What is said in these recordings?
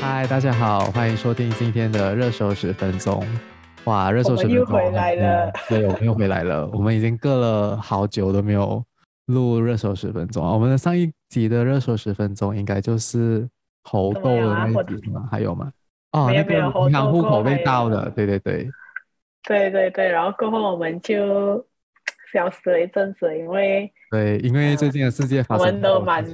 嗨，大家好，欢迎收听今天的热搜十分钟。哇，热搜十分钟又回来了，对，我们又回来了。我们已经隔了好久都没有录热搜十分钟。我们的上一集的热搜十分钟应该就是猴痘的那一集吗？还有吗？哦，那个银行户口被盗的，对对对。对对对，然后过后我们就消失了一阵子，因为对，因为最近的世界发生、呃，我们都蛮，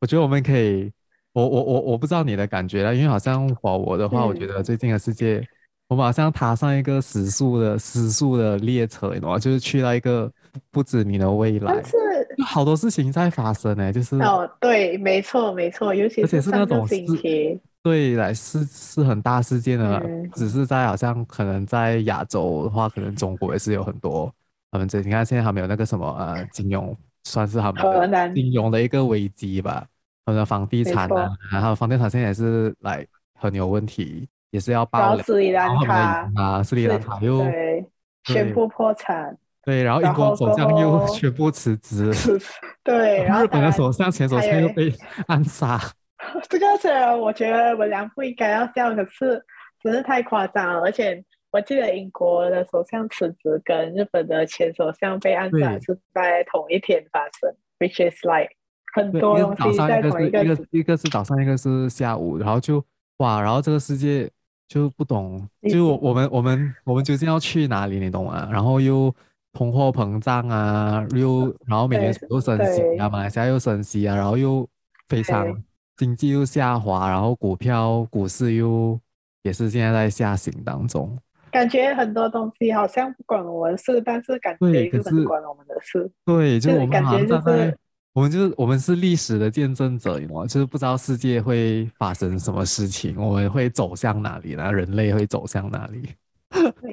我觉得我们可以，我我我我不知道你的感觉了，因为好像我我的话、嗯，我觉得最近的世界，我们好像踏上一个时速的时速的列车，你知道吗？就是去到一个不知名的未来，但是好多事情在发生呢，就是哦，对，没错没错，尤其是上个星期。对，来是是很大事件的、嗯，只是在好像可能在亚洲的话，可能中国也是有很多他们这，你看现在还没有那个什么呃金融，算是他们的金融的一个危机吧，他们的房地产啊，然后房地产现在也是来很有问题，也是要爆雷，斯里兰卡啊，斯里兰卡又对宣布破产，对，然后英国首相又宣布辞职，对，然后日本的首相前首相又被暗杀。这个虽然我觉得我俩不应该要笑，可是真是太夸张了。而且我记得英国的首相辞职跟日本的前首相被暗杀是在同一天发生，which is like 很多东西在同一个，一个，一个，是早上，一个是下午，然后就哇，然后这个世界就不懂，就我我们我们我们究竟要去哪里，你懂吗？然后又通货膨胀啊，又然后美联储又升息啊，马来西亚又升息啊，然后又非常。经济又下滑，然后股票、股市又也是现在在下行当中。感觉很多东西好像不管我们事，但是感觉又很关我们的事。对，就是我们感觉就是我们就是我们是历史的见证者，你知道吗？就是不知道世界会发生什么事情，我们会走向哪里呢？人类会走向哪里？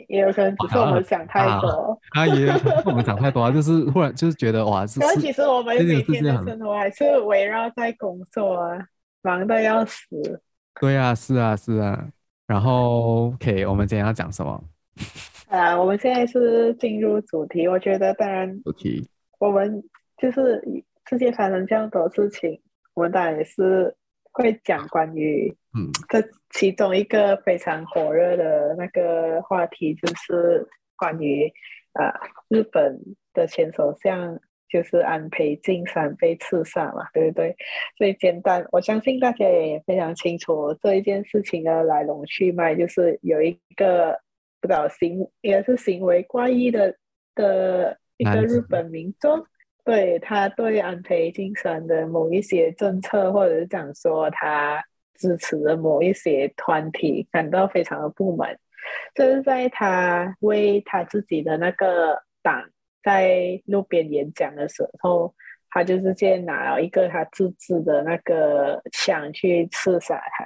也有可能只是我们想太多。啊，啊也有可能我们想太多啊，就是忽然就是觉得哇，是。但其实我们每天的生活还是围绕在工作啊。忙的要死，对啊，是啊，是啊。然后，OK，我们今天要讲什么？啊，我们现在是进入主题。我觉得，当然，主题，我们就是世界发生这样多事情，我们当然也是会讲关于，嗯，这其中一个非常火热的那个话题，就是关于啊，日本的前首相。就是安倍晋三被刺杀嘛，对不对？所以简单，我相信大家也非常清楚这一件事情的来龙去脉，就是有一个不知道行，应该是行为怪异的的一个日本民众，对他对安倍晋三的某一些政策，或者是讲说他支持的某一些团体感到非常的不满，就是在他为他自己的那个党。在路边演讲的时候，他就直接拿了一个他自制的那个枪去刺杀他。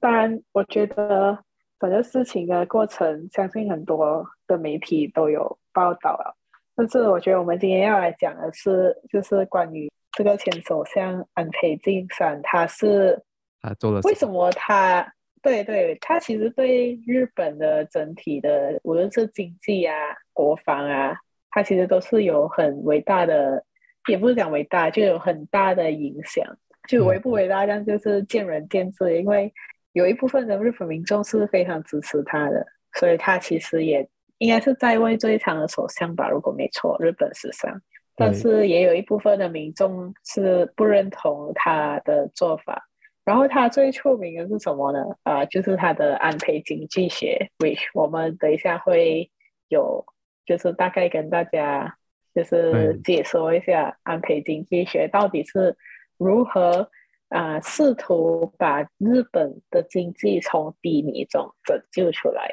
当然，我觉得整个事情的过程，相信很多的媒体都有报道了。但是，我觉得我们今天要来讲的是，就是关于这个前首相安倍晋三，他是他做了为什么他对对，他其实对日本的整体的，无论是经济啊、国防啊。他其实都是有很伟大的，也不是讲伟大，就有很大的影响。就伟不伟大，这样就是见仁见智。因为有一部分的日本民众是非常支持他的，所以他其实也应该是在位最长的首相吧，如果没错，日本史上。但是也有一部分的民众是不认同他的做法。然后他最出名的是什么呢？啊、呃，就是他的安倍经济学，which 我们等一下会有。就是大概跟大家就是解说一下安倍经济学到底是如何啊、呃、试图把日本的经济从低迷中拯救出来。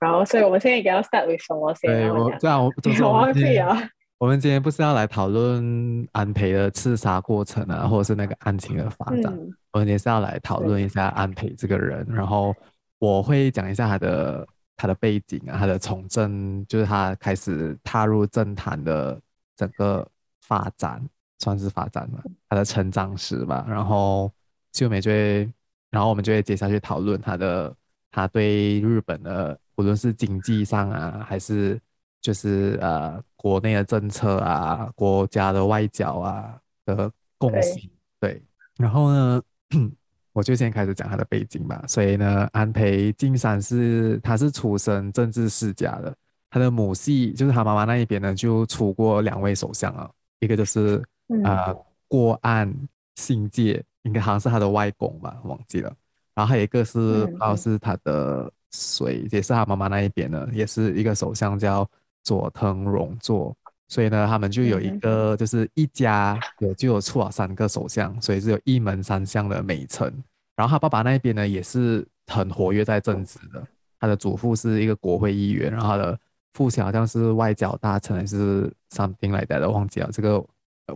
然后，所以我们现在应该要 start with 什么先？对，我这样我就是 我忘记啊。我们今天不是要来讨论安培的刺杀过程啊，或者是那个案情的发展？嗯、我们也是要来讨论一下安培这个人。然后我会讲一下他的。他的背景啊，他的从政，就是他开始踏入政坛的整个发展，算是发展了他的成长史吧。然后秀美就会，然后我们就会接下去讨论他的他对日本的，无论是经济上啊，还是就是呃国内的政策啊，国家的外交啊的贡献。对，然后呢，我就先开始讲他的背景吧。所以呢，安培晋三是他是出身政治世家的，他的母系就是他妈妈那一边呢，就出过两位首相啊，一个就是啊、呃、过岸信介，应该好像是他的外公吧，忘记了。然后还有一个是不知道是他的谁，也是他妈妈那一边的，也是一个首相叫佐藤荣作。所以呢，他们就有一个，就是一家有就有出了三个首相，所以是有一门三相的美称。然后他爸爸那边呢，也是很活跃在政治的。他的祖父是一个国会议员，然后他的父亲好像是外交大臣，还是 something like that 的，忘记了。这个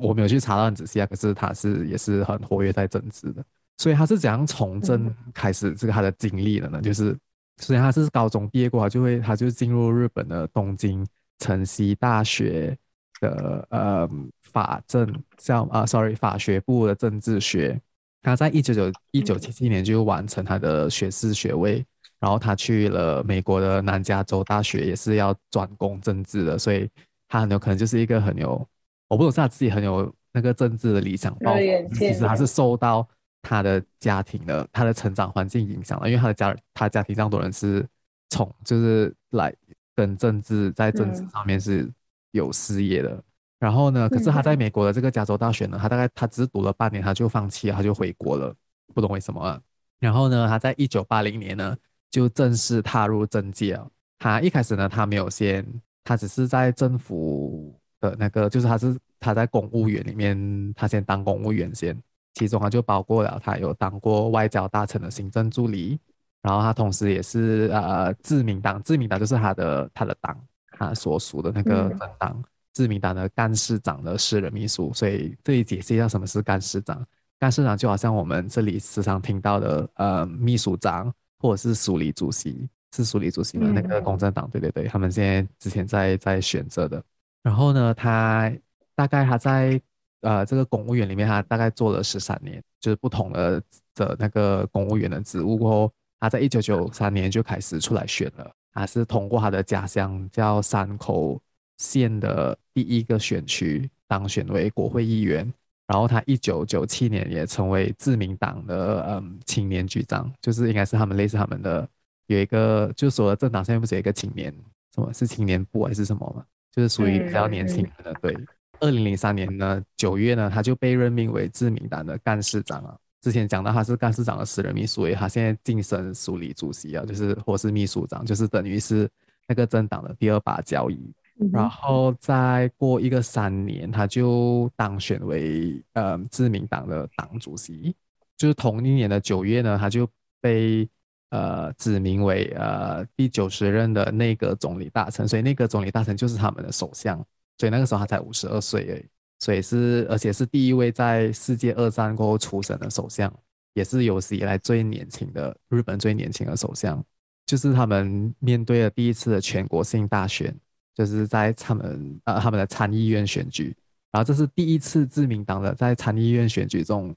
我没有去查到很仔细啊。可是他是也是很活跃在政治的。所以他是怎样从政开始这个他的经历的呢？就是虽然他是高中毕业过后，就会他就进入日本的东京。城西大学的呃法政叫啊，sorry 法学部的政治学，他在一九九一九七七年就完成他的学士学位，然后他去了美国的南加州大学，也是要专攻政治的，所以他很有可能就是一个很有，我不懂是他自己很有那个政治的理想抱负，其实他是受到他的家庭的他的成长环境影响了，因为他的家他家庭这样多人是从就是来。跟政治在政治上面是有事业的，嗯、然后呢，可是他在美国的这个加州大学呢，他大概他只是读了半年，他就放弃了，他就回国了，不懂为什么啊。然后呢，他在一九八零年呢就正式踏入政界了。他一开始呢，他没有先，他只是在政府的那个，就是他是他在公务员里面，他先当公务员先，其中他就包括了他有当过外交大臣的行政助理。然后他同时也是呃自民党，自民党就是他的他的党，他所属的那个政党，嗯、自民党的干事长的私人秘书。所以这里解释一下什么是干事长。干事长就好像我们这里时常听到的呃秘书长或者是署理主席，是署理主席的那个公正党，对对对，他们现在之前在在选择的。然后呢，他大概他在呃这个公务员里面，他大概做了十三年，就是不同的的那个公务员的职务过后。他在一九九三年就开始出来选了，他是通过他的家乡叫山口县的第一个选区当选为国会议员，然后他一九九七年也成为自民党的嗯青年局长，就是应该是他们类似他们的有一个，就是说政党上面不是有一个青年什么是青年部还是什么嘛，就是属于比较年轻的。对，二零零三年呢九月呢他就被任命为自民党的干事长了。之前讲到他是干事长的私人秘书，所以他现在晋升署理主席啊，就是或是秘书长，就是等于是那个政党的第二把交椅。嗯、然后再过一个三年，他就当选为呃自民党的党主席。就是同一年的九月呢，他就被呃指名为呃第九十任的内阁总理大臣，所以内阁总理大臣就是他们的首相。所以那个时候他才五十二岁而已。所以是，而且是第一位在世界二战过后出生的首相，也是有史以来最年轻的日本最年轻的首相。就是他们面对了第一次的全国性大选，就是在他们呃他们的参议院选举，然后这是第一次自民党的在参议院选举中，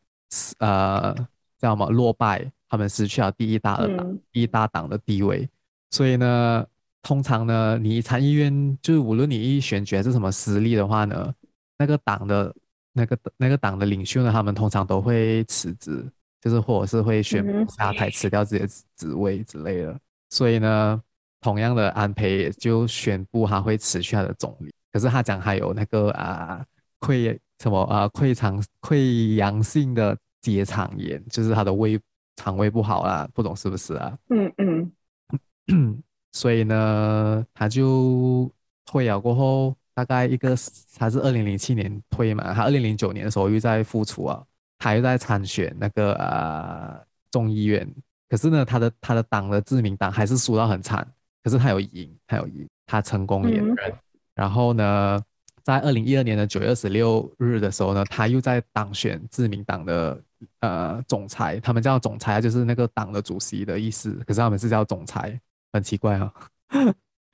呃叫什么落败，他们失去了第一大的党、嗯、第一大党的地位。所以呢，通常呢，你参议院就是无论你一选举还是什么实力的话呢。那个党的那个那个党的领袖呢，他们通常都会辞职，就是或者是会宣布下台，辞掉自己的职位之类的。所以呢，同样的安培也就宣布他会辞去他的总理。可是他讲还有那个啊溃什么啊溃肠溃疡性的结肠炎，就是他的胃肠胃不好啦，不懂是不是啊？嗯嗯。所以呢，他就退了过后。大概一个，他是二零零七年退嘛，他二零零九年的时候又在复出啊，他又在参选那个呃众议院，可是呢，他的他的党的自民党还是输到很惨，可是他有赢，他有赢，他成功连任。嗯、然后呢，在二零一二年的九月二十六日的时候呢，他又在当选自民党的呃总裁，他们叫总裁就是那个党的主席的意思，可是他们是叫总裁，很奇怪啊。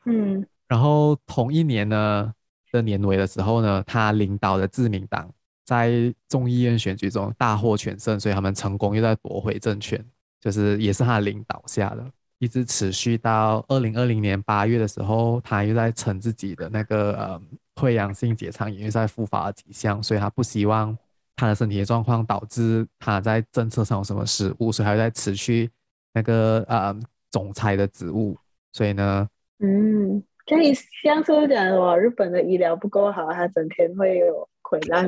嗯，然后同一年呢。的年尾的时候呢，他领导的自民党在众议院选举中大获全胜，所以他们成功又在夺回政权，就是也是他领导下的，一直持续到二零二零年八月的时候，他又在称自己的那个呃溃疡性结肠炎又在复发的迹象，所以他不希望他的身体的状况导致他在政策上有什么失误，所以他在辞去那个呃总裁的职务。所以呢，嗯，可以像是讲什么日本的医疗不够好，他整天会有溃烂。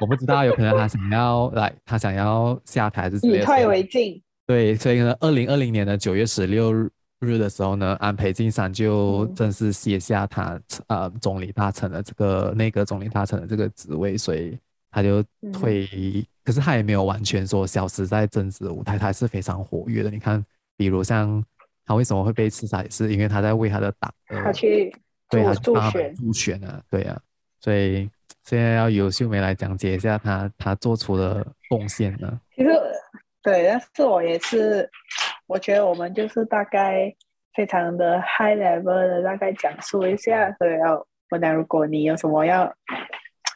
我不知道，有可能他想要来，他想要下台还是以退为进。对，所以呢，二零二零年的九月十六日的时候呢，安倍晋三就正式卸下他、嗯、呃总理大臣的这个内阁总理大臣的这个职位，所以他就退、嗯。可是他也没有完全说消失在政治舞台，他还是非常活跃的。你看，比如像他为什么会被刺杀，也是因为他在为他的党，他去对他助选助选啊，对啊，所以现在要由秀梅来讲解一下他他做出的贡献呢。其实。对，但是我也是，我觉得我们就是大概非常的 high level 的大概讲述一下，所以要，那如果你有什么要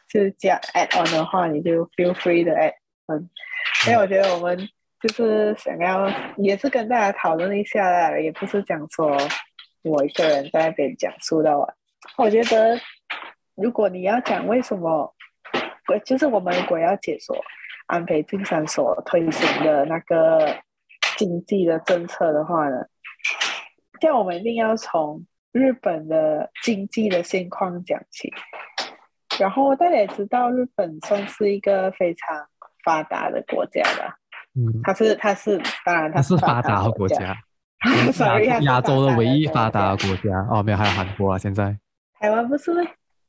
就是加 add on 的话，你就 feel free 的 add on。所以我觉得我们就是想要也是跟大家讨论一下啦，也不是讲说我一个人在那边讲述的。我觉得如果你要讲为什么，就是我们如果要解说。安倍晋三所推行的那个经济的政策的话呢，这样我们一定要从日本的经济的现况讲起。然后大家也知道，日本算是一个非常发达的国家吧？嗯，它是它是当然它是发达的国家，亚亚洲的唯一发达的国家哦，没有还有韩国啊，现在台湾不是？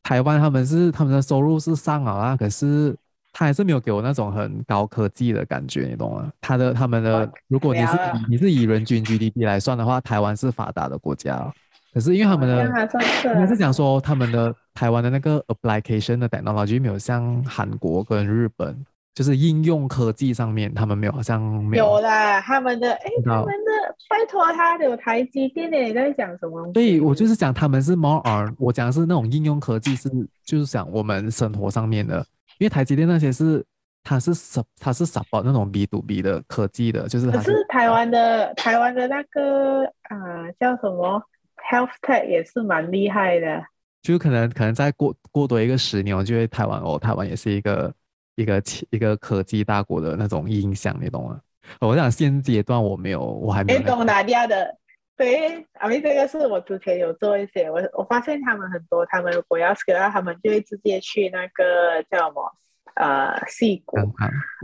台湾他们是他们的收入是上好啊，可是。他还是没有给我那种很高科技的感觉，你懂吗？他的他们的，如果你是以你是以人均 GDP 来算的话，台湾是发达的国家，可是因为他们的，应该是讲说他们的台湾的那个 application 的 technology 没有像韩国跟日本，就是应用科技上面他们没有，好像没有。有啦，他们的哎，他们的拜托他有台积电，你在讲什么？对，我就是讲他们是 more on，我讲的是那种应用科技是，就是讲我们生活上面的。因为台积电那些是，它是 s 它是 support 那种 B to B 的科技的，就是它是。可是台湾的台湾的那个啊、呃、叫什么 Health Tech 也是蛮厉害的。就可能可能再过过多一个十年，我觉得台湾哦，台湾也是一个一个一个科技大国的那种印象，你懂吗？我想现阶段我没有，我还没有、那个。东南亚的，对，阿明这个是我之前有做一些，我我发现他们很多，他们如果要 scale 他们就会直接去那个叫什么？呃，矽谷，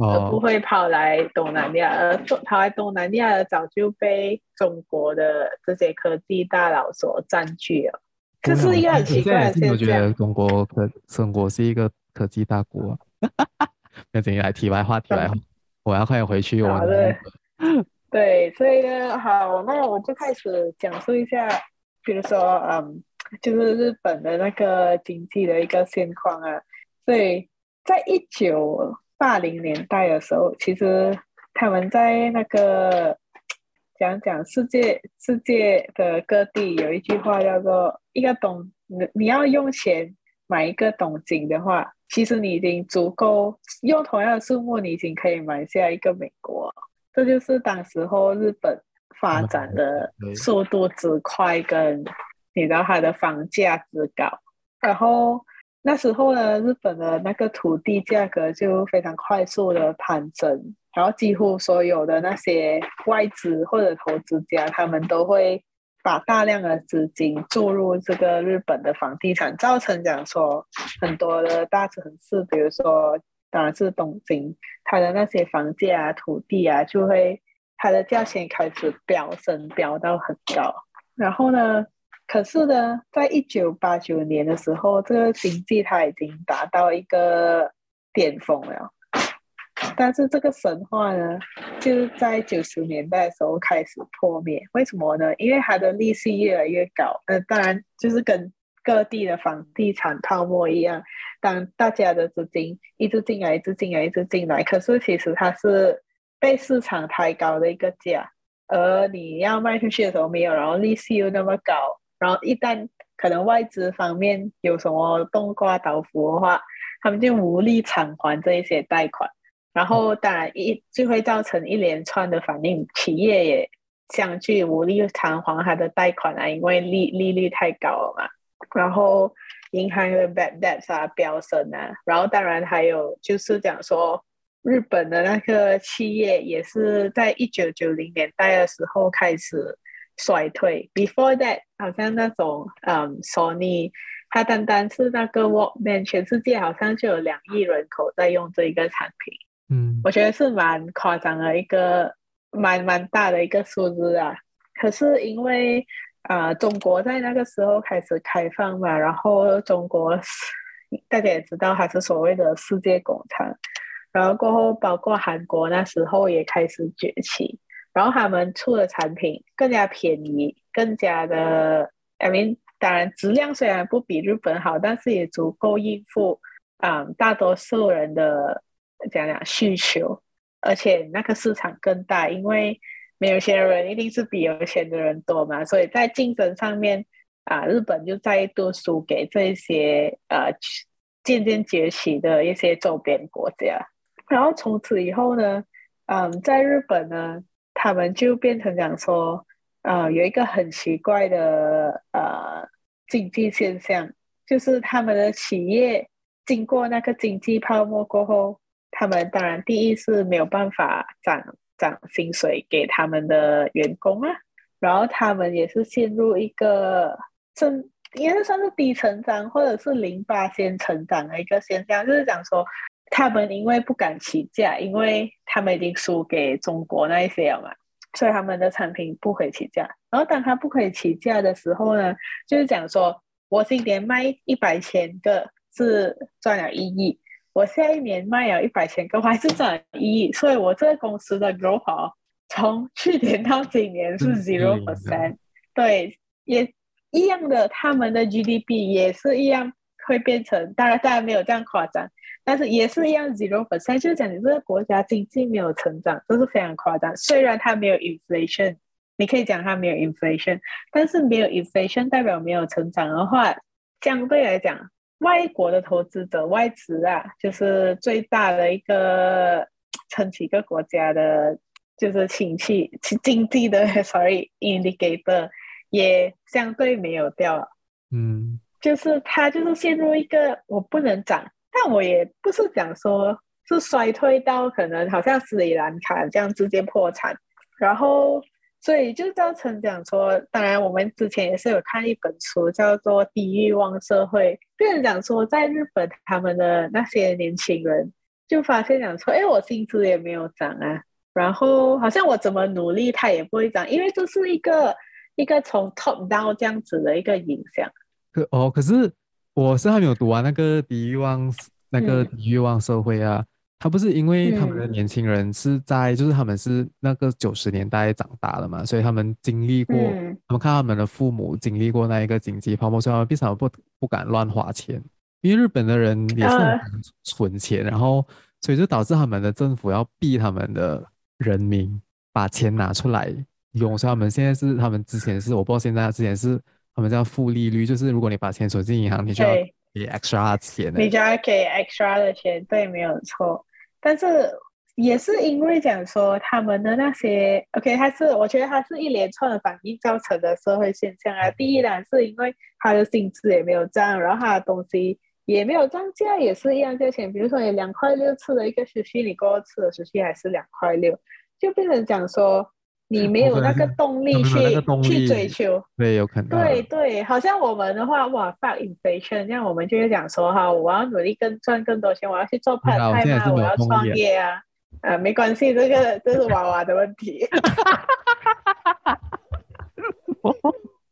而不会跑来东南亚，而跑来东南亚的早就被中国的这些科技大佬所占据了。这是一个很奇怪的现象。我觉得中国科中国是一个科技大国。那等于来题外话，题外话，我要快点回去。我的对，所以呢，好，那我就开始讲述一下，比如说，嗯，就是日本的那个经济的一个现况啊，所以。在一九八零年代的时候，其实他们在那个讲讲世界世界的各地有一句话叫做“一个东你你要用钱买一个东京的话，其实你已经足够用同样的数目，你已经可以买下一个美国”。这就是当时候日本发展的速度之快，跟你知道它的房价之高，然后。那时候呢，日本的那个土地价格就非常快速的攀升，然后几乎所有的那些外资或者投资家，他们都会把大量的资金注入这个日本的房地产，造成讲说很多的大城市，比如说当然是东京，它的那些房价啊、土地啊，就会它的价钱开始飙升，飙到很高，然后呢，可是呢，在一九八九年的时候，这个经济它已经达到一个巅峰了。但是这个神话呢，就在九十年代的时候开始破灭。为什么呢？因为它的利息越来越高。呃，当然就是跟各地的房地产泡沫一样，当大家的资金一直进来，一直进来，一直进来，可是其实它是被市场抬高的一个价，而你要卖出去的时候没有，然后利息又那么高。然后一旦可能外资方面有什么冬瓜豆腐的话，他们就无力偿还这一些贷款，然后当然一就会造成一连串的反应，企业也相继无力偿还他的贷款啊，因为利利率太高了嘛。然后银行的 bad debts 啊飙升啊，然后当然还有就是讲说日本的那个企业也是在一九九零年代的时候开始衰退，before that 好像那种嗯 Sony，它单单是那个 Walkman，全世界好像就有两亿人口在用这一个产品，嗯，我觉得是蛮夸张的一个蛮蛮大的一个数字啊，可是因为。啊、中国在那个时候开始开放嘛，然后中国大家也知道它是所谓的世界工厂，然后过后包括韩国那时候也开始崛起，然后他们出的产品更加便宜，更加的，I mean，当然质量虽然不比日本好，但是也足够应付啊、嗯、大多数人的讲讲需求，而且那个市场更大，因为。没有钱的人一定是比有钱的人多嘛，所以在竞争上面啊，日本就再度输给这些呃渐渐崛起的一些周边国家。然后从此以后呢，嗯，在日本呢，他们就变成讲说，呃，有一个很奇怪的呃经济现象，就是他们的企业经过那个经济泡沫过后，他们当然第一是没有办法涨。涨薪水给他们的员工啊，然后他们也是陷入一个正，应该算是低成长或者是零八先成长的一个现象，就是讲说他们因为不敢起价，因为他们已经输给中国那一些了嘛，所以他们的产品不可以起价。然后当他不可以起价的时候呢，就是讲说我今年卖一百千个是赚了一亿。我下一年卖了一百千个，我还是赚一亿，所以我这个公司的 growth 从去年到今年是 zero percent，对，也一样的，他们的 GDP 也是一样会变成，当然当然没有这样夸张，但是也是一样 zero percent，就是讲你这个国家经济没有成长，这是非常夸张。虽然它没有 inflation，你可以讲它没有 inflation，但是没有 inflation 代表没有成长的话，相对来讲。外国的投资者外资啊，就是最大的一个撑起一个国家的，就是亲戚经济的，sorry indicator 也相对没有掉了，嗯，就是它就是陷入一个我不能涨，但我也不是讲说是衰退到可能好像斯里兰卡这样直接破产，然后。所以就造成讲说，当然我们之前也是有看一本书，叫做《低欲望社会》。别人讲说，在日本他们的那些年轻人就发现讲说，哎，我薪资也没有涨啊，然后好像我怎么努力，它也不会涨，因为这是一个一个从 top down 这样子的一个影响。可哦，可是我是还没有读完那个《低欲望》那个《低欲望社会》啊。嗯他不是因为他们的年轻人是在，嗯、就是他们是那个九十年代长大的嘛，所以他们经历过，嗯、他们看他们的父母经历过那一个经济泡沫，所以他们为什么不不敢乱花钱？因为日本的人也是很存钱，呃、然后所以就导致他们的政府要逼他们的人民把钱拿出来用，所以他们现在是他们之前是我不知道现在之前是他们叫负利率，就是如果你把钱存进银行，你就要给 extra 钱，你就要给 extra 的钱，对，没有错。但是也是因为讲说他们的那些，OK，它是我觉得它是一连串的反应造成的社会现象啊。第一呢，是因为他的薪资也没有涨，然后他的东西也没有涨价，也是一样价钱。比如说你两块六吃的一个薯片，你过后吃的薯片还是两块六，就变成讲说。你没有那个动力去力去追求，对，有可能。对对，好像我们的话，哇，fuck inflation，这样我们就会讲说哈，我要努力更赚更多钱，我要去做 part time 啊，我要创业啊，呃，没关系，这个这是娃娃的问题。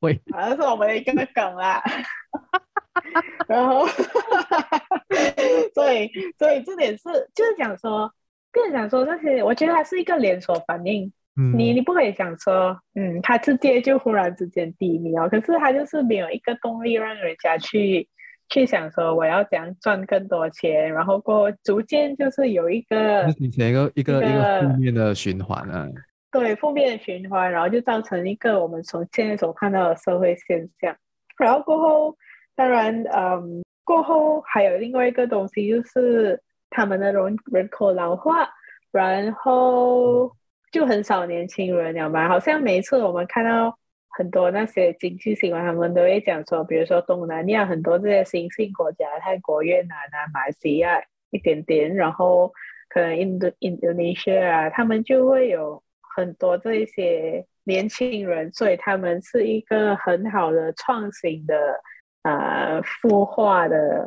喂，好像是我们的一个梗啦。然后，所以所以这点是就是讲说，更讲说这些，我觉得它是一个连锁反应。你你不可以讲说，嗯，他直接就忽然之间低迷哦，可是他就是没有一个动力让人家去去想说我要怎样赚更多钱，然后过逐渐就是有一个形成一个一个一个负面的循环啊。对，负面的循环，然后就造成一个我们从现在所看到的社会现象。然后过后，当然，嗯，过后还有另外一个东西就是他们的人人口老化，然后。就很少年轻人了嘛，好像每一次我们看到很多那些经济新闻，他们都会讲说，比如说东南亚很多这些新兴国家，泰国、越南啊、马来西亚一点点，然后可能印度、印度尼西亚啊，他们就会有很多这一些年轻人，所以他们是一个很好的创新的啊孵化的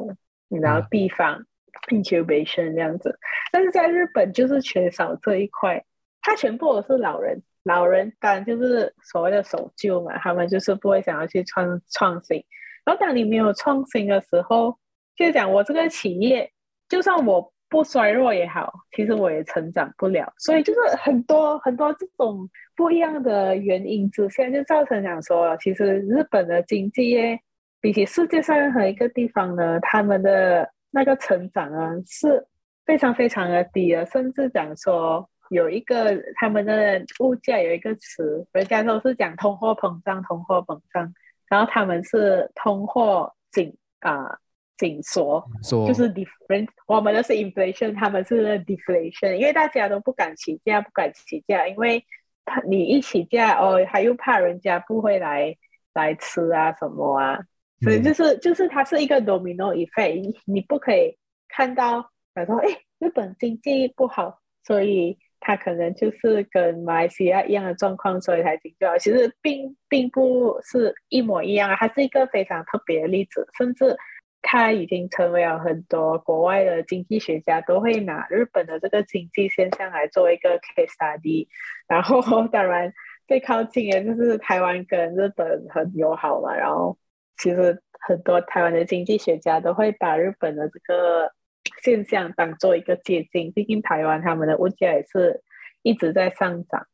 然后地方、嗯、incubation 这样子，但是在日本就是缺少这一块，他全部都是老人。老人当然就是所谓的守旧嘛，他们就是不会想要去创创新。然后当你没有创新的时候，就讲我这个企业，就算我不衰弱也好，其实我也成长不了。所以就是很多很多这种不一样的原因之下，就造成讲说，其实日本的经济业比起世界上任何一个地方呢，他们的那个成长啊是非常非常的低的，甚至讲说。有一个他们的物价有一个词，人家都是讲通货膨胀，通货膨胀，然后他们是通货紧啊紧缩，就是 different，我们的是 inflation，他们是 deflation，因为大家都不敢起价，不敢起价，因为他你一起价哦，他又怕人家不会来来吃啊什么啊，所以就是就是它是一个 domino effect，你不可以看到，他说哎日本经济不好，所以。他可能就是跟马来西亚一样的状况，所以才停掉。其实并并不是一模一样啊，它是一个非常特别的例子。甚至它已经成为了很多国外的经济学家都会拿日本的这个经济现象来做一个 case study。然后当然最靠近的就是台湾跟日本很友好嘛。然后其实很多台湾的经济学家都会把日本的这个。现象当做一个借鉴，毕竟台湾他们的物价也是一直在上涨，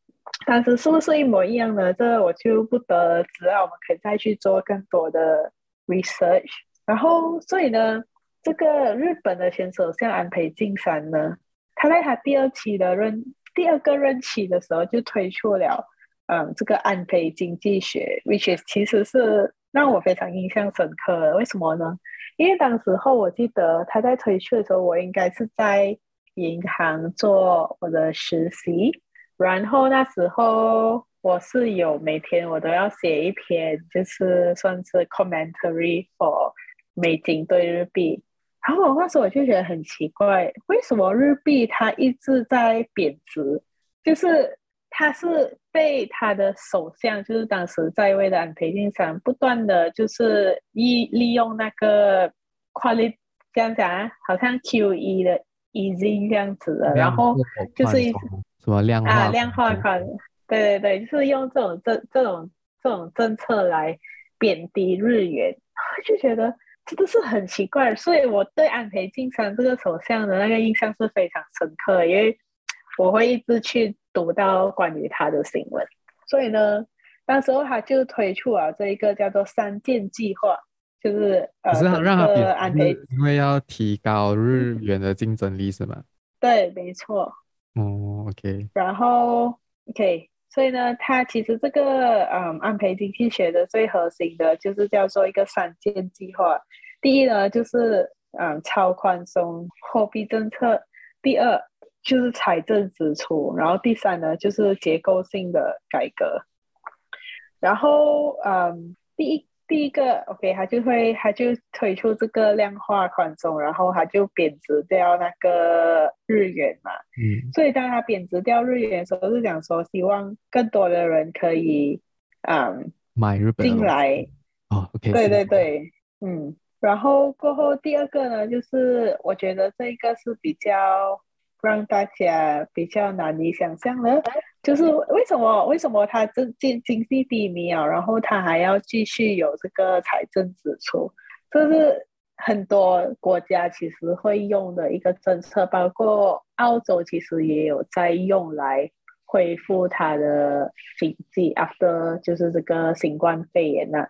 但是是不是一模一样呢？这我就不得而知了。我们可以再去做更多的 research。然后，所以呢，这个日本的前首相安倍晋三呢，他在他第二期的任第二个任期的时候就推出了，嗯，这个安倍经济学，which is 其实是让我非常印象深刻的。为什么呢？因为当时候我记得他在推出的时候，我应该是在银行做我的实习，然后那时候我是有每天我都要写一篇，就是算是 commentary for 美金对日币。然后我那时候我就觉得很奇怪，为什么日币它一直在贬值？就是它是被他的首相，就是当时在位的安倍晋三不断的就是利利用那个。quality 这样讲啊，好像 QE 的 easy 这样子的，然后就是一什么量化啊量化宽，对对对，就是用这种政这种这种政策来贬低日元，就觉得真的是很奇怪。所以我对安倍晋三这个首相的那个印象是非常深刻，因为我会一直去读到关于他的新闻。所以呢，那时候他就推出了这一个叫做三箭计划。就是呃，是让他贬值，因为要提高日元的竞争力，是吗？对，没错。哦，OK。然后，OK，所以呢，他其实这个嗯，安倍经济学的最核心的就是叫做一个三箭计划。第一呢，就是嗯，超宽松货币政策；第二就是财政支出；然后第三呢，就是结构性的改革。然后嗯，第一。第一个，OK，他就会，他就推出这个量化宽松，然后他就贬值掉那个日元嘛。嗯。所以当他贬值掉日元的时候，是讲说希望更多的人可以，嗯，买日本进来。哦，OK。对对对，嗯。然后过后第二个呢，就是我觉得这个是比较让大家比较难以想象呢。就是为什么为什么他这经经济低迷啊，然后他还要继续有这个财政支出，这是很多国家其实会用的一个政策，包括澳洲其实也有在用来恢复它的经济，after 就是这个新冠肺炎呢，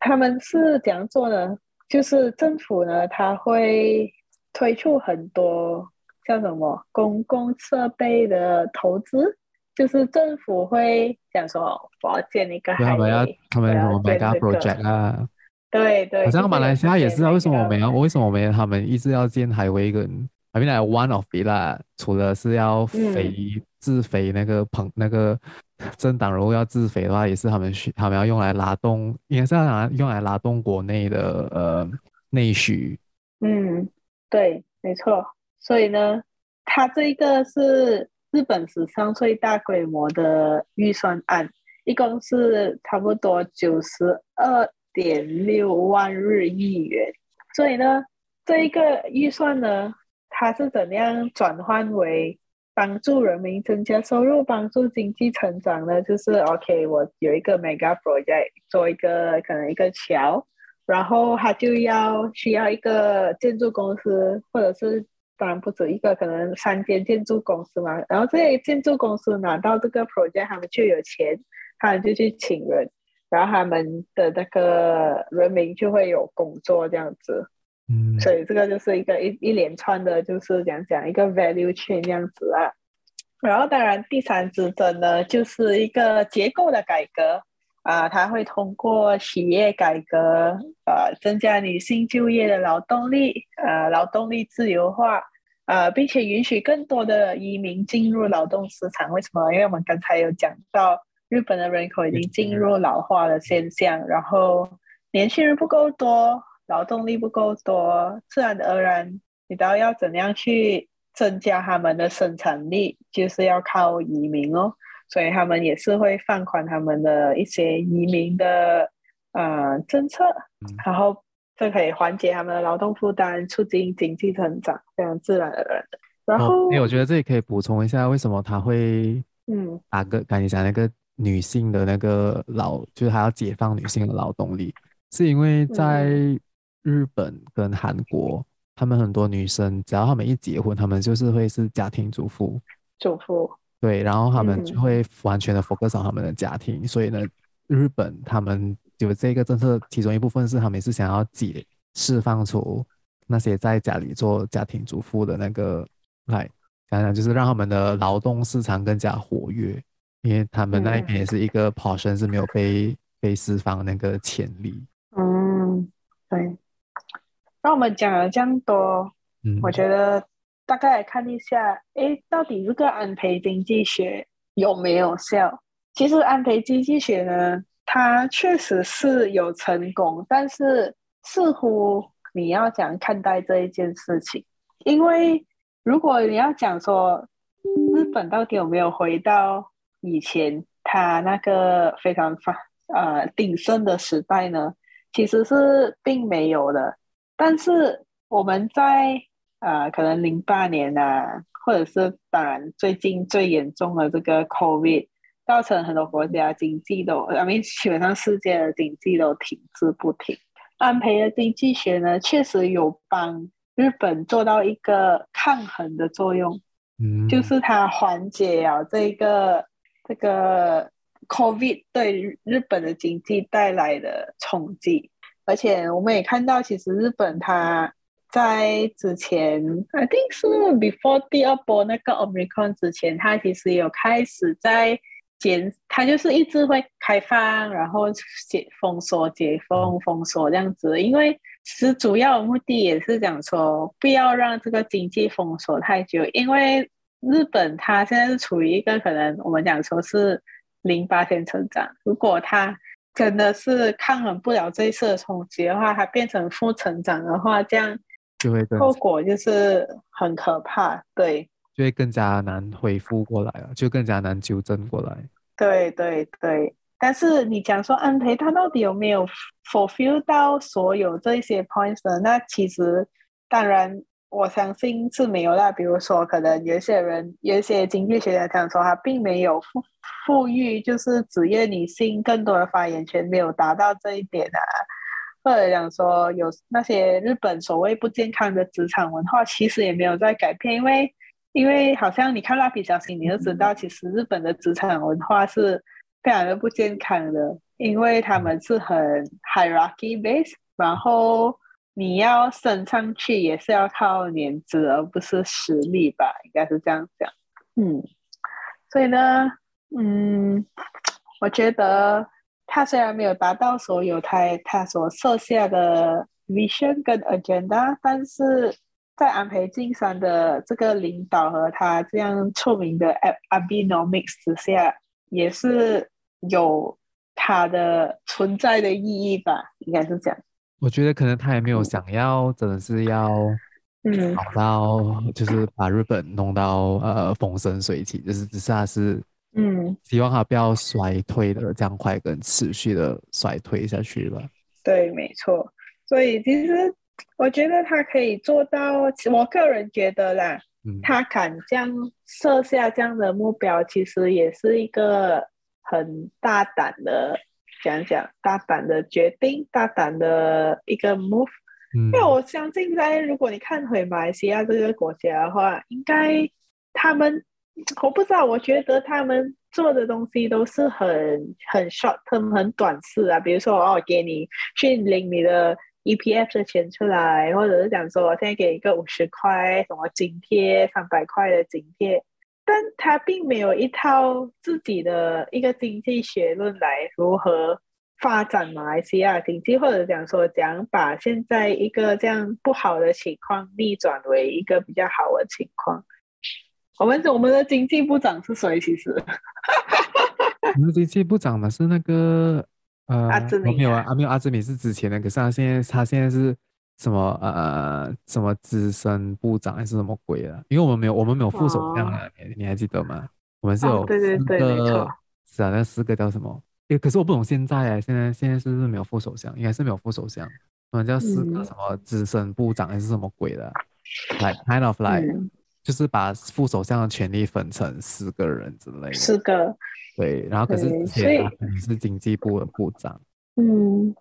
他们是怎样做呢？就是政府呢，他会推出很多叫什么公共设备的投资。就是政府会讲说，我要建一个海，他们要他们什么 mega project 啊？对对，好像马来西亚也是啊。为什么我们要？为什么我们他们一直要建海威跟 I mean like one of it 啦，除了是要肥、嗯、自肥那个朋那个 政党如果要自肥的话，也是他们需他们要用来拉动，应该是要拿用来拉动国内的呃内需。嗯，对，没错。所以呢，它这一个是日本史上最大规模的预算案，一共是差不多九十二点六万日亿元。所以呢，这一个预算呢。它是怎样转换为帮助人民增加收入、帮助经济成长呢？就是 OK，我有一个 mega project，做一个可能一个桥，然后它就要需要一个建筑公司，或者是当然不止一个，可能三间建筑公司嘛。然后这些建筑公司拿到这个 project，他们就有钱，他们就去请人，然后他们的那个人民就会有工作这样子。嗯，所以这个就是一个一一连串的，就是讲讲一个 value chain 这样子啊。然后当然第三支针呢，就是一个结构的改革啊，它会通过企业改革，呃，增加女性就业的劳动力，呃，劳动力自由化，呃，并且允许更多的移民进入劳动市场。为什么？因为我们刚才有讲到，日本的人口已经进入老化的现象，然后年轻人不够多。劳动力不够多，自然而然，你都要怎样去增加他们的生产力，就是要靠移民哦。所以他们也是会放宽他们的一些移民的呃政策，嗯、然后这可以缓解他们的劳动负担，促进经济成长，非常自然而然的。然后，哎、哦，我觉得这里可以补充一下，为什么他会嗯，打个刚才讲那个女性的那个劳，就是还要解放女性的劳动力，是因为在、嗯。日本跟韩国，他们很多女生，只要他们一结婚，他们就是会是家庭主妇。主妇。对，然后他们就会完全的 focus 上他们的家庭。嗯、所以呢，日本他们有这个政策，其中一部分是他们是想要解释放出那些在家里做家庭主妇的那个，来讲讲就是让他们的劳动市场更加活跃，因为他们那边也是一个 portion 是没有被、嗯、被释放那个潜力。嗯，对。那我们讲了这样多，嗯，我觉得大概来看一下，哎，到底这个安倍经济学有没有效？其实安倍经济学呢，它确实是有成功，但是似乎你要怎样看待这一件事情？因为如果你要讲说日本到底有没有回到以前它那个非常发呃鼎盛的时代呢？其实是并没有的。但是我们在呃，可能零八年啊，或者是当然最近最严重的这个 COVID，造成很多国家经济都，I mean 基本上世界的经济都停滞不停。安倍的经济学呢，确实有帮日本做到一个抗衡的作用，嗯，就是它缓解了这个这个 COVID 对日本的经济带来的冲击。而且我们也看到，其实日本它在之前，I think 是 before 第二波那个 Omicron 之前，它其实有开始在减，它就是一直会开放，然后解封锁、解封、封锁这样子。因为其实主要的目的也是讲说，不要让这个经济封锁太久，因为日本它现在是处于一个可能我们讲说是零八天成长，如果它真的是抗衡不了这一次的冲击的话，它变成负成长的话，这样就会后果就是很可怕，对，就会更加难恢复过来了，就更加难纠正过来。对对对，但是你讲说安培他到底有没有 fulfill 到所有这些 points 呢？那其实当然。我相信是没有啦。比如说，可能有些人、有些经济学家讲说，他并没有富富裕，就是职业女性更多的发言权没有达到这一点啊。或者讲说，有那些日本所谓不健康的职场文化，其实也没有在改变。因为，因为好像你看蜡笔小新，你就知道，其实日本的职场文化是非常的不健康的，因为他们是很 hierarchy based，然后。你要升上去也是要靠年资，而不是实力吧？应该是这样讲。嗯，所以呢，嗯，我觉得他虽然没有达到所有他他所设下的 vision 跟 agenda，但是在安倍晋三的这个领导和他这样出名的 Abenomics 之下，也是有他的存在的意义吧？应该是这样。我觉得可能他也没有想要，真的是要，嗯，搞到就是把日本弄到呃风生水起，就是只是他是，嗯，希望他不要衰退的这样快跟持续的衰退下去吧。对，没错。所以其实。我觉得他可以做到，我个人觉得啦，嗯、他敢这样设下这样的目标，其实也是一个很大胆的，讲讲大胆的决定，大胆的一个 move。嗯、因为我相信，在如果你看回马来西亚这个国家的话，应该他们，我不知道，我觉得他们做的东西都是很很 short term，很短视啊。比如说，哦，给你去领你的。EPF 的钱出来，或者是讲说，我现在给一个五十块什么津贴，三百块的津贴，但他并没有一套自己的一个经济学论来如何发展马来西亚经济，或者讲说，讲把现在一个这样不好的情况逆转为一个比较好的情况。我们我们的经济部长是谁？其实，我们的经济部长嘛是那个。呃，阿兹米没有啊，啊没有，阿兹米是之前的，可是他现在他现在是什么呃什么资深部长还是什么鬼啊？因为我们没有我们没有副首相啊，哦、你你还记得吗？我们是有四个，对对对，没错，是啊，那四个叫什么？诶，可是我不懂现在啊，现在现在是不是没有副首相？应该是没有副首相，我们叫四个什么资深部长还是什么鬼的、啊？来、嗯 like,，kind of like，、嗯、就是把副首相的权力分成四个人之类的，四个。对，然后可是之前你是经济部的部长，嗯，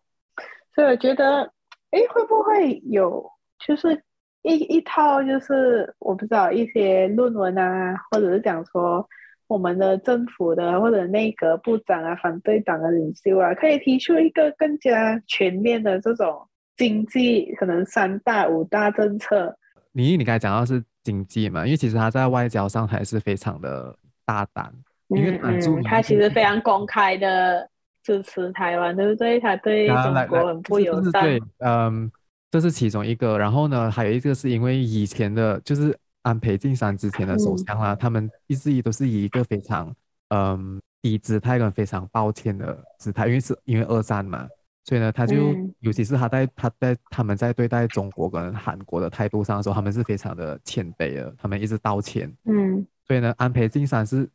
所以我觉得，哎，会不会有就是一一套，就是我不知道一些论文啊，或者是讲说我们的政府的或者内阁部长啊，反对党的领袖啊，可以提出一个更加全面的这种经济可能三大五大政策。你你刚才讲到是经济嘛，因为其实他在外交上还是非常的大胆。因为他其实非常公开的支持台湾，对不对？他对中国很不友善。对，嗯，这是其中一个。然后呢，还有一个是因为以前的，就是安倍晋三之前的首相啊，嗯、他们一直以都是以一个非常嗯低姿态跟非常抱歉的姿态，因为是因为二战嘛，所以呢，他就、嗯、尤其是他在他在他们在对待中国跟韩国的态度上的时候，他们是非常的谦卑的，他们一直道歉。嗯，所以呢，安倍晋三是。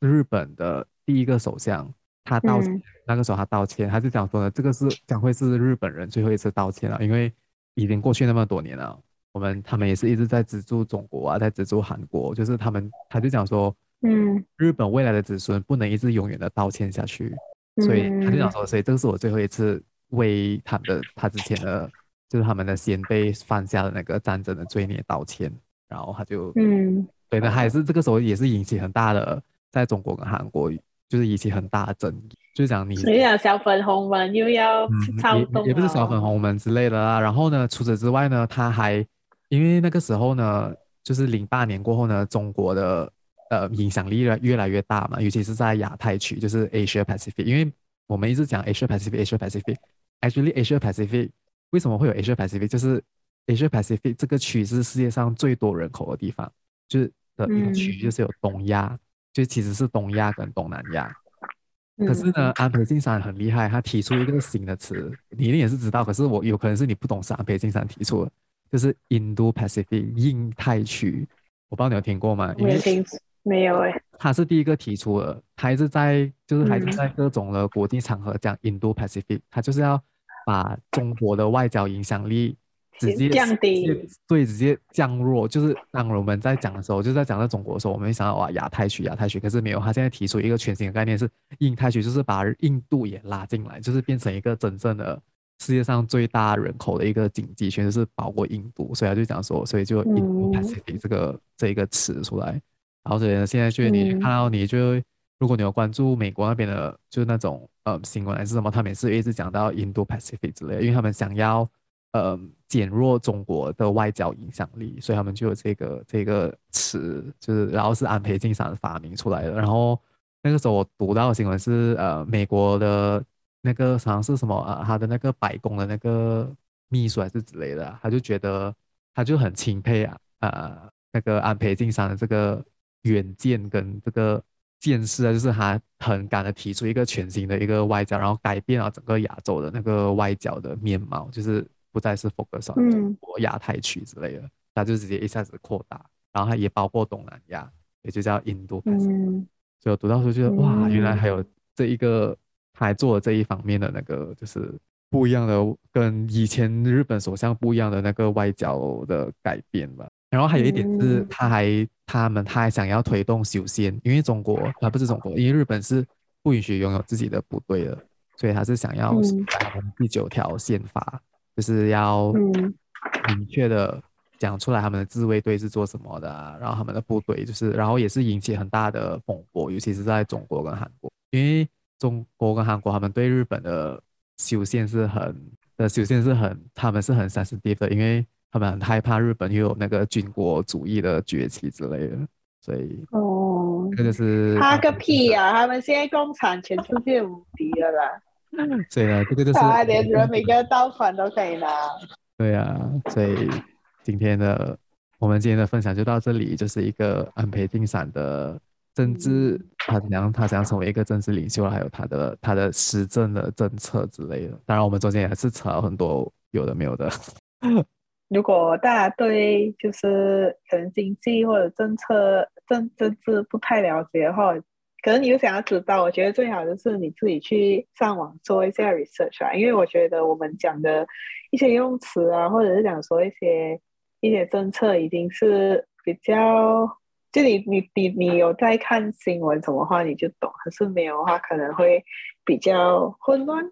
日本的第一个首相，他道歉，嗯、那个时候他道歉，他就讲说呢，这个是将会是日本人最后一次道歉了，因为已经过去那么多年了，我们他们也是一直在资助中国啊，在资助韩国，就是他们他就讲说，嗯，日本未来的子孙不能一直永远的道歉下去，所以他就想说，所以这个是我最后一次为他的他之前的，就是他们的先辈犯下的那个战争的罪孽道歉，然后他就，嗯，对，那还是这个时候也是引起很大的。在中国跟韩国，就是引起很大的争议，就是讲你，你讲小粉红们又要操纵、嗯，也不是小粉红们之类的啦。然后呢，除此之外呢，他还因为那个时候呢，就是零八年过后呢，中国的呃影响力越越来越大嘛，尤其是在亚太区，就是 Asia Pacific。因为我们一直讲 Asia Pacific，Asia Pacific，actually Asia Pacific 为什么会有 Asia Pacific？就是 Asia Pacific 这个区是世界上最多人口的地方，就是的一个区，就是有东亚。嗯就其实是东亚跟东南亚，可是呢，安倍晋三很厉害，他提出一个新的词，你一定也是知道，可是我有可能是你不懂，是安倍晋三提出的，就是印度 Pacific 印太区，我不知道你有听过吗？没听，没有哎。他是第一个提出的，他一直在就是还是在各种的国际场合讲印度 Pacific，他就是要把中国的外交影响力。直接降低，对，直接降弱，就是当我们在讲的时候，就是在讲到中国的时候，我们会想到哇，亚太区，亚太区，可是没有，他现在提出一个全新的概念是印太区，就是把印度也拉进来，就是变成一个真正的世界上最大人口的一个经济圈，就是包括印度，所以他就讲说，所以就印度 Pacific 这个、嗯、这一个词出来，然后所以呢现在就你看到你就，如果你有关注美国那边的，就是那种呃新闻还是什么，他们也是一直讲到印度 Pacific 之类的，因为他们想要。呃，减弱中国的外交影响力，所以他们就有这个这个词，就是然后是安倍晋三发明出来的。然后那个时候我读到的新闻是，呃，美国的那个好像是什么啊，他的那个白宫的那个秘书还是之类的，他就觉得他就很钦佩啊，呃，那个安倍晋三的这个远见跟这个见识啊，就是他很敢的提出一个全新的一个外交，然后改变了整个亚洲的那个外交的面貌，就是不再是 focus on 中国亚太区之类的，嗯、他就直接一下子扩大，然后他也包括东南亚，也就叫印度。嗯，所以我读到时候觉得、嗯、哇，原来还有这一个，他还做了这一方面的那个，就是。不一样的，跟以前日本首相不一样的那个外交的改变吧。然后还有一点是，他还他们他还想要推动修宪，因为中国啊不是中国，因为日本是不允许拥有自己的部队的，所以他是想要改第九条宪法，就是要明确的讲出来他们的自卫队是做什么的啊，然后他们的部队就是，然后也是引起很大的风波，尤其是在中国跟韩国，因为中国跟韩国他们对日本的。修宪是很的，修宪是很，他们是很 sensitive 的，因为他们很害怕日本又有那个军国主义的崛起之类的，所以哦，这个就是怕个屁呀、啊！他们现在共产全世界无敌了啦，所以呢，这个就是他连人民的盗版都可以拿，对、啊，所以今天的我们今天的分享就到这里，就是一个安倍晋三的。政治，他怎样？他想成为一个政治领袖，还有他的他的施政的政策之类的。当然，我们中间也是扯了很多有的没有的。如果大家对就是可能经济或者政策政政治不太了解的话，可能你又想要知道，我觉得最好就是你自己去上网做一下 research 啊。因为我觉得我们讲的一些用词啊，或者是讲说一些一些政策，已经是比较。就你你你你有在看新闻什么话你就懂，可是没有的话可能会比较混乱。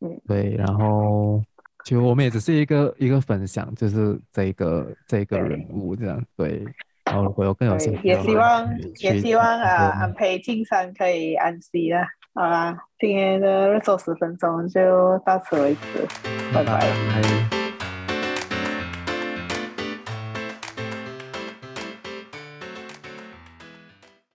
嗯，对，然后就我们也只是一个一个分享，就是这个这个人物这样。对，然后如果有更有兴趣，也希望也希望啊安培晋山可以安息了。好啦，今天的热搜十分钟就到此为止，拜拜。拜拜。